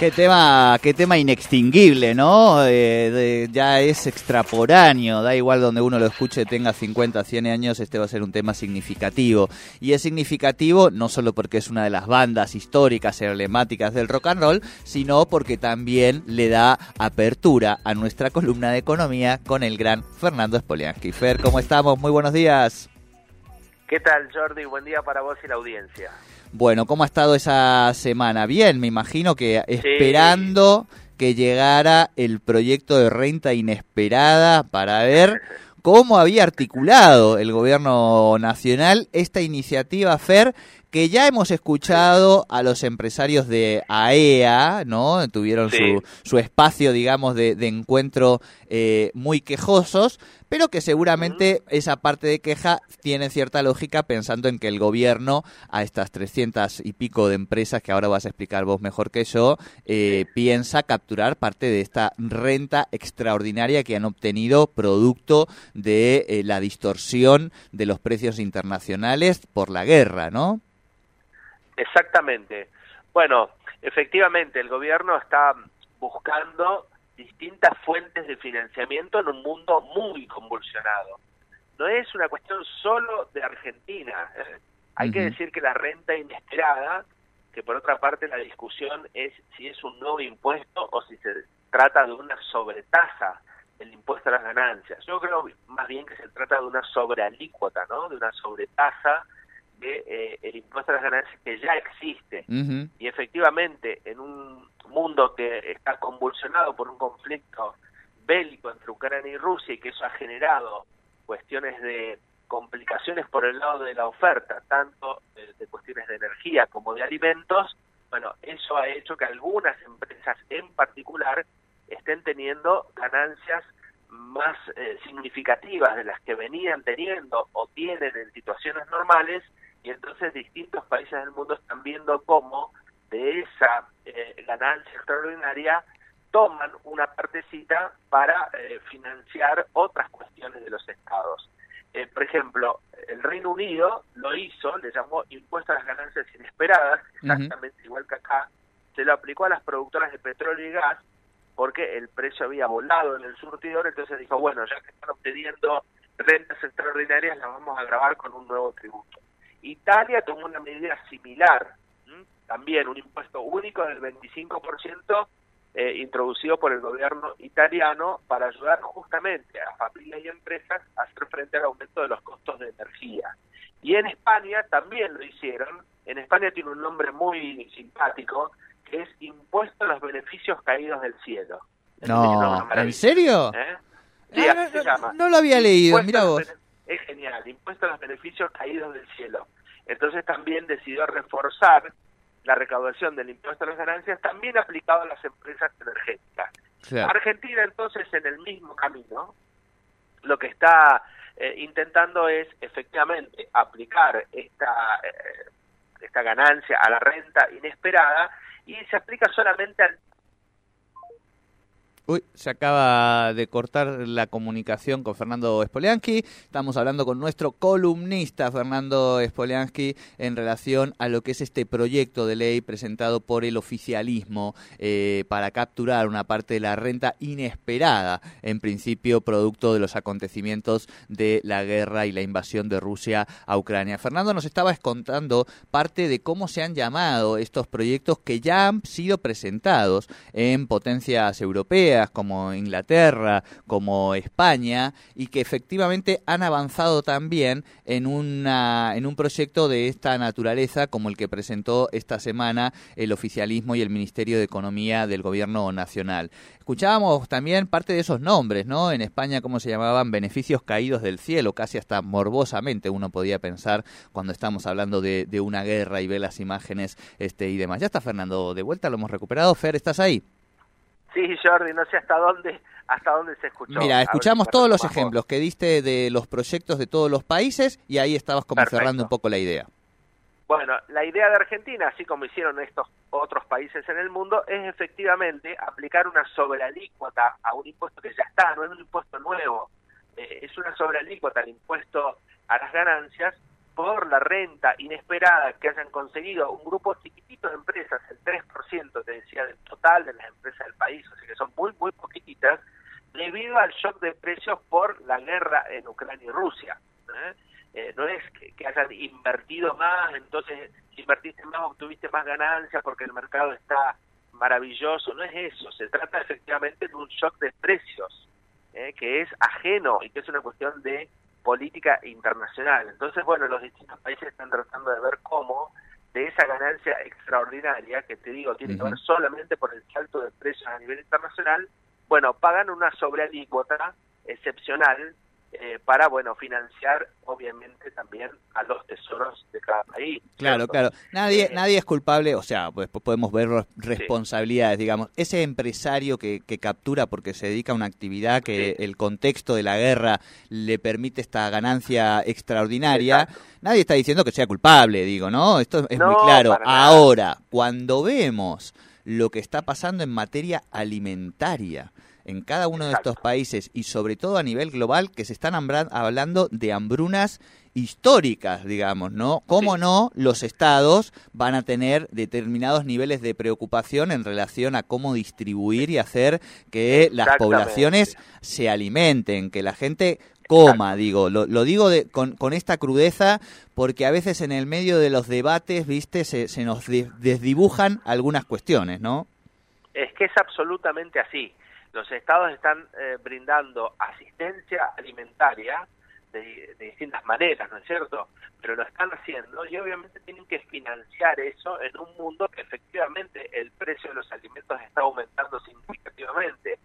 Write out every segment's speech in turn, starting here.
Qué tema, qué tema inextinguible, ¿no? Eh, ya es extraporáneo, da igual donde uno lo escuche, tenga 50, 100 años, este va a ser un tema significativo. Y es significativo no solo porque es una de las bandas históricas, emblemáticas del rock and roll, sino porque también le da apertura a nuestra columna de economía con el gran Fernando Spoliansky. Fer, ¿cómo estamos? Muy buenos días. ¿Qué tal, Jordi? Buen día para vos y la audiencia. Bueno, ¿cómo ha estado esa semana? Bien, me imagino que esperando que llegara el proyecto de renta inesperada para ver cómo había articulado el gobierno nacional esta iniciativa FER que ya hemos escuchado a los empresarios de AEA, e ¿no? Tuvieron su, su, espacio, digamos, de, encuentro eh, muy quejosos, pero que seguramente esa parte de queja tiene cierta lógica pensando en que el gobierno a estas 300 y pico de empresas, que ahora vas a explicar vos mejor que yo, eh, piensa capturar parte de esta renta extraordinaria que han obtenido producto de eh, la distorsión de los precios internacionales por la guerra, ¿no? Exactamente. Bueno, efectivamente, el gobierno está buscando distintas fuentes de financiamiento en un mundo muy convulsionado. No es una cuestión solo de Argentina. ¿eh? Hay que decir que la renta inesperada, que por otra parte la discusión es si es un nuevo impuesto o si se trata de una sobretasa del impuesto a las ganancias. Yo creo más bien que se trata de una sobrealícuota, ¿no? De una sobretasa eh, el impuesto a las ganancias que ya existe. Y efectivamente, en un mundo que está convulsionado por un conflicto bélico entre Ucrania y Rusia y que eso ha generado cuestiones de complicaciones por el lado de la oferta, tanto de, cuestiones de energía como de alimentos, bueno, eso ha hecho que algunas empresas en particular estén teniendo ganancias más eh, significativas de las que venían teniendo o tienen en situaciones normales y entonces distintos países del mundo están viendo cómo de esa eh, ganancia extraordinaria toman una partecita para eh, financiar otras cuestiones de los estados. Eh, por ejemplo, el Reino Unido lo hizo, le llamó impuesto a las ganancias inesperadas, exactamente igual que acá, se lo aplicó a las productoras de petróleo y gas porque el precio había volado en el surtidor, entonces dijo, bueno, ya que están obteniendo rentas extraordinarias, las vamos a grabar con un nuevo tributo. Italia tomó una medida similar, también un impuesto único del 25% eh, introducido por el gobierno italiano para ayudar justamente a familias y empresas a hacer frente al aumento de los costos de energía. Y en España también lo hicieron. En España tiene un nombre muy simpático, que es impuesto a los beneficios caídos del cielo. No, ¿en serio? ¿Eh? Sí, ah, no, se llama. No lo había leído, mira vos es genial, impuesto a los beneficios caídos del cielo. Entonces también decidió reforzar la recaudación del impuesto a las ganancias también aplicado a las empresas energéticas. Argentina entonces en el mismo camino lo que está eh, intentando es efectivamente aplicar esta, eh, esta ganancia a la renta inesperada y se aplica solamente al Uy, se acaba de cortar la comunicación con Fernando Spoliansky. Estamos hablando con nuestro columnista Fernando Spoliansky en relación a lo que es este proyecto de ley presentado por el oficialismo eh, para capturar una parte de la renta inesperada, en principio producto de los acontecimientos de la guerra y la invasión de Rusia a Ucrania. Fernando nos estaba contando parte de cómo se han llamado estos proyectos que ya han sido presentados en potencias europeas como Inglaterra, como España, y que efectivamente han avanzado también en, una, en un proyecto de esta naturaleza como el que presentó esta semana el oficialismo y el Ministerio de Economía del Gobierno Nacional. Escuchábamos también parte de esos nombres, ¿no? En España, ¿cómo se llamaban? Beneficios caídos del cielo, casi hasta morbosamente uno podía pensar cuando estamos hablando de, de una guerra y ve las imágenes este, y demás. Ya está Fernando de vuelta, lo hemos recuperado. Fer, ¿estás ahí? Sí, Jordi, no sé hasta dónde hasta dónde se escuchó. Mira, escuchamos todos los ejemplos que diste de los proyectos de todos los países y ahí estabas como cerrando un poco la idea. Bueno, la idea de Argentina, así como hicieron estos otros países en el mundo, es efectivamente aplicar una sobralícuota a un impuesto que ya está, no es un impuesto nuevo, eh, es una sobralícuota, el impuesto a las ganancias por la renta inesperada que hayan conseguido un grupo chiquitito de empresas, el 3%, te decía, del total de las empresas del país, o sea que son muy, muy poquititas, debido al shock de precios por la guerra en Ucrania y Rusia. ¿eh? Eh, no es que, hayan invertido más, entonces si invertiste más obtuviste más ganancias porque el mercado está maravilloso, no es eso, se trata efectivamente de un shock de precios ¿eh? que es ajeno y que es una cuestión de política internacional. Entonces, bueno, los distintos países están tratando de ver cómo de esa ganancia extraordinaria, que te digo, tiene que ver solamente por el salto de precios a nivel internacional, bueno, pagan una sobrealícuota excepcional eh, para bueno financiar obviamente también a los tesoros de cada país. Claro, claro. Nadie eh, nadie es culpable, o sea, pues podemos ver responsabilidades, digamos. Ese empresario que, que, captura porque se dedica a una actividad que el contexto de la guerra le permite esta ganancia extraordinaria, nadie está diciendo que sea culpable, digo, ¿no? Esto es muy claro. Ahora, cuando vemos lo que está pasando en materia alimentaria, en cada uno de estos países y sobre todo a nivel global que se están hablando de hambrunas históricas, digamos, ¿no? ¿Cómo no los estados van a tener determinados niveles de preocupación en relación a cómo distribuir y hacer que las poblaciones se alimenten, que la gente coma, digo, lo, digo con, con, esta crudeza porque a veces en el medio de los debates, viste, se, se nos desdibujan algunas cuestiones, ¿no? Es que es absolutamente así los estados están eh, brindando asistencia alimentaria de, distintas maneras, ¿no es cierto? Pero lo están haciendo y obviamente tienen que financiar eso en un mundo que efectivamente el precio de los alimentos está aumentando significativamente.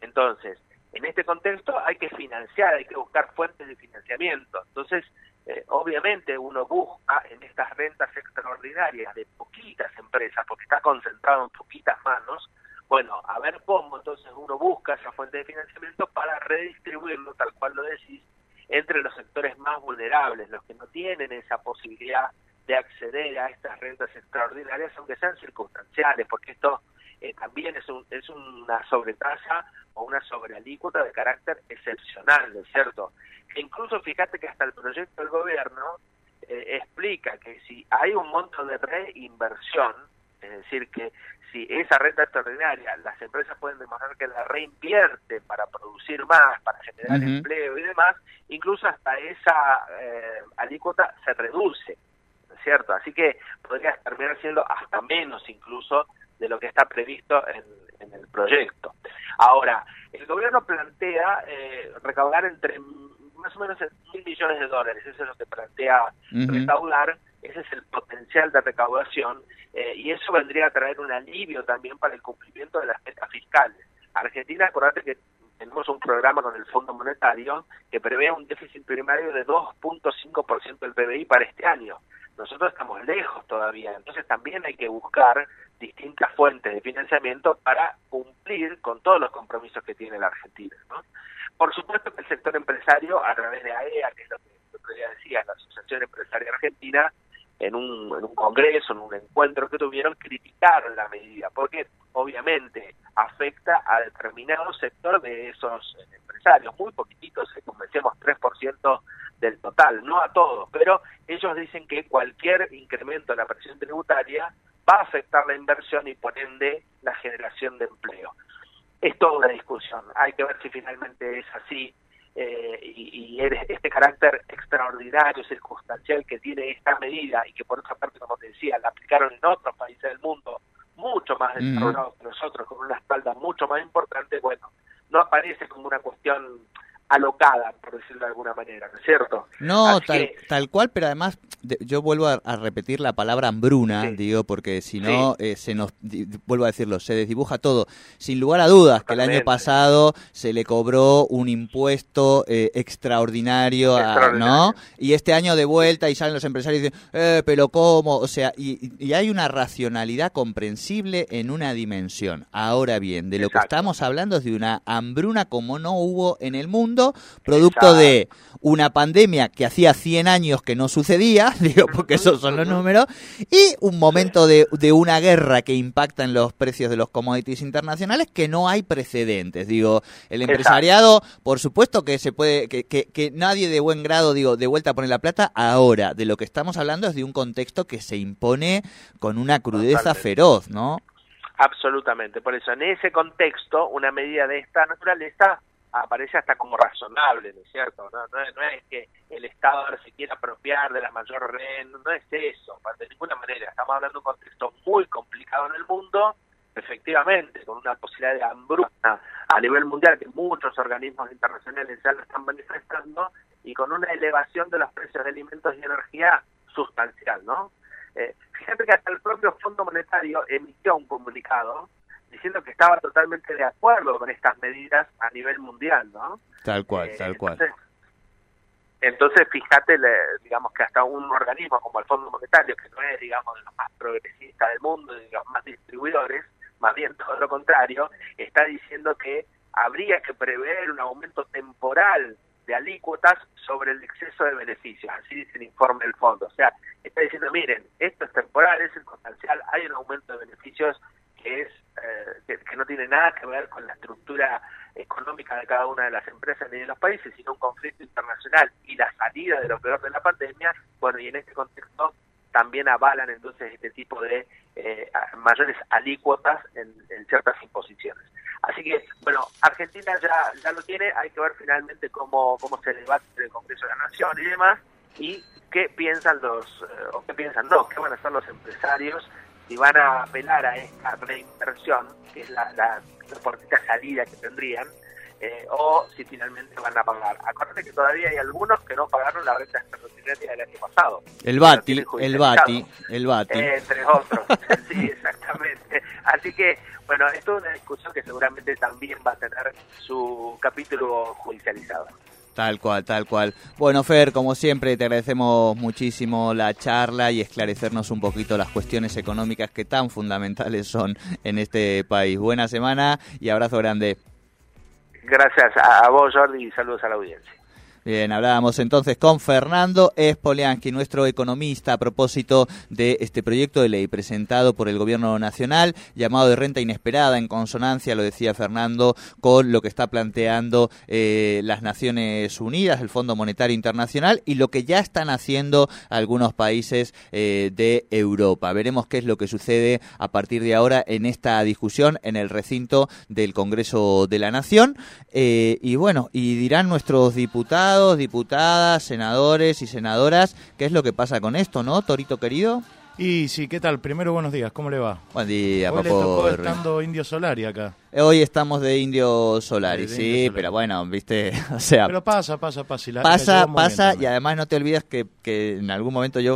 Entonces, en este contexto hay que financiar, hay que buscar fuentes de financiamiento. Entonces, eh, obviamente uno busca en estas rentas extraordinarias de poquitas empresas, porque está concentrado en poquitas manos, bueno, a ver cómo entonces uno busca esa fuente de financiamiento para redistribuirlo, tal cual lo decís, entre los sectores más vulnerables, los que no tienen esa posibilidad de acceder a estas rentas extraordinarias, aunque sean circunstanciales, porque esto eh, también es, un, es una sobretasa o una sobrealícuota de carácter excepcional, ¿no es cierto? E incluso fíjate que hasta el proyecto del gobierno eh, explica que si hay un monto de reinversión, es decir, que si esa renta extraordinaria las empresas pueden demostrar que la reinvierte para producir más, para generar empleo y demás, incluso hasta esa eh, alícuota se reduce, ¿no es cierto? Así que podría terminar siendo hasta menos incluso de lo que está previsto en, el proyecto. Ahora, el gobierno plantea eh, recaudar entre más o menos mil millones de dólares, eso es lo que plantea recaudar, ese es el potencial de recaudación eh, y eso vendría a traer un alivio también para el cumplimiento de las metas fiscales. Argentina, acordate que tenemos un programa con el Fondo Monetario que prevé un déficit primario de 2.5% del PBI para este año. Nosotros estamos lejos todavía, entonces también hay que buscar distintas fuentes de financiamiento para cumplir con todos los compromisos que tiene la Argentina. Por supuesto que el sector empresario, a través de AEA, que es lo que yo decía, la Asociación Empresaria Argentina, en un, en un congreso, en un encuentro que tuvieron, criticaron la medida, porque obviamente afecta a determinado sector de esos empresarios, muy poquititos, como decíamos, 3% del total, no a todos, pero ellos dicen que cualquier incremento en la presión tributaria va a afectar la inversión y por ende la generación de empleo. Es toda una discusión, hay que ver si finalmente es así eh, y, este carácter extraordinario, circunstancial que tiene esta medida y que por otra parte, como te decía, la aplicaron en otros países del mundo mucho más desarrollados que nosotros, con una espalda mucho más importante, bueno, no aparece como una cuestión alocada, por decirlo de alguna manera, ¿no es cierto? No, tal, tal cual, pero además yo vuelvo a, repetir la palabra hambruna, digo, porque si no, eh, se nos, vuelvo a decirlo, se desdibuja todo. Sin lugar a dudas que el año pasado se le cobró un impuesto eh, extraordinario, ¿no? Y este año de vuelta y salen los empresarios y dicen, eh, pero ¿cómo? O sea, y, y, hay una racionalidad comprensible en una dimensión. Ahora bien, de lo que estamos hablando es de una hambruna como no hubo en el mundo producto de una pandemia que hacía 100 años que no sucedía, digo, porque esos son los números, y un momento de, una guerra que impacta en los precios de los commodities internacionales que no hay precedentes. Digo, el empresariado, por supuesto que se puede, que, que, nadie de buen grado, digo, de vuelta pone la plata, ahora, de lo que estamos hablando es de un contexto que se impone con una crudeza feroz, ¿no? Absolutamente, por eso en ese contexto una medida de esta naturaleza aparece hasta como razonable, ¿no es cierto? No, no, es que el Estado se quiera apropiar de la mayor renta, no es eso, de ninguna manera. Estamos hablando de un contexto muy complicado en el mundo, efectivamente, con una posibilidad de hambruna a nivel mundial que muchos organismos internacionales ya lo están manifestando y con una elevación de los precios de alimentos y energía sustancial, ¿no? Eh, fíjate que hasta el propio Fondo Monetario emitió un comunicado diciendo que estaba totalmente de acuerdo con estas medidas a nivel mundial, ¿no? Tal cual, eh, tal cual. Entonces, fíjate, digamos que hasta un organismo como el Fondo Monetario, que no es, digamos, de los más progresistas del mundo, de los más distribuidores, más bien todo lo contrario, está diciendo que habría que prever un aumento temporal de alícuotas sobre el exceso de beneficios, así dice el informe del fondo. O sea, está diciendo, miren, esto es temporal, es circunstancial, hay un aumento de beneficios que es eh, que, no tiene nada que ver con la estructura económica de cada una de las empresas ni de los países, sino un conflicto internacional y la salida de lo peor de la pandemia, bueno, y en este contexto también avalan entonces este tipo de eh, mayores alícuotas en, ciertas imposiciones. Así que, bueno, Argentina ya, ya lo tiene, hay que ver finalmente cómo, cómo se debate en el Congreso de la Nación y demás, y qué piensan los, eh, o qué piensan no, qué van a hacer los empresarios si van a apelar a esta reinversión, que es la, la, salida que tendrían, eh, o si finalmente van a pagar. Acuérdate que todavía hay algunos que no pagaron la renta extraordinaria del año pasado. El BATI, el BATI, el BATI. entre otros, sí, exactamente. Así que, bueno, esto es una discusión que seguramente también va a tener su capítulo judicializado. Tal cual, tal cual. Bueno, Fer, como siempre, te agradecemos muchísimo la charla y esclarecernos un poquito las cuestiones económicas que tan fundamentales son en este país. Buena semana y abrazo grande. Gracias a vos, Jordi, y saludos a la audiencia. Bien, hablábamos entonces con Fernando Espoliansky, nuestro economista, a propósito de este proyecto de ley presentado por el Gobierno Nacional, llamado de renta inesperada, en consonancia, lo decía Fernando, con lo que está planteando eh, las Naciones Unidas, el Fondo Monetario Internacional, y lo que ya están haciendo algunos países eh, de Europa. Veremos qué es lo que sucede a partir de ahora en esta discusión en el recinto del Congreso de la Nación. Eh, y bueno, y dirán nuestros diputados, diputadas, senadores y senadoras, ¿qué es lo que pasa con esto, no, Torito querido? Y sí, ¿qué tal? Primero, buenos días, ¿cómo le va? Buen día, Hoy le tocó estando Indio Solari acá. Hoy estamos de Indio Solari, sí, pero bueno, viste, o sea... Pero pasa, pasa, pasa. pasa, pasa, y además no te olvides que, que en algún momento yo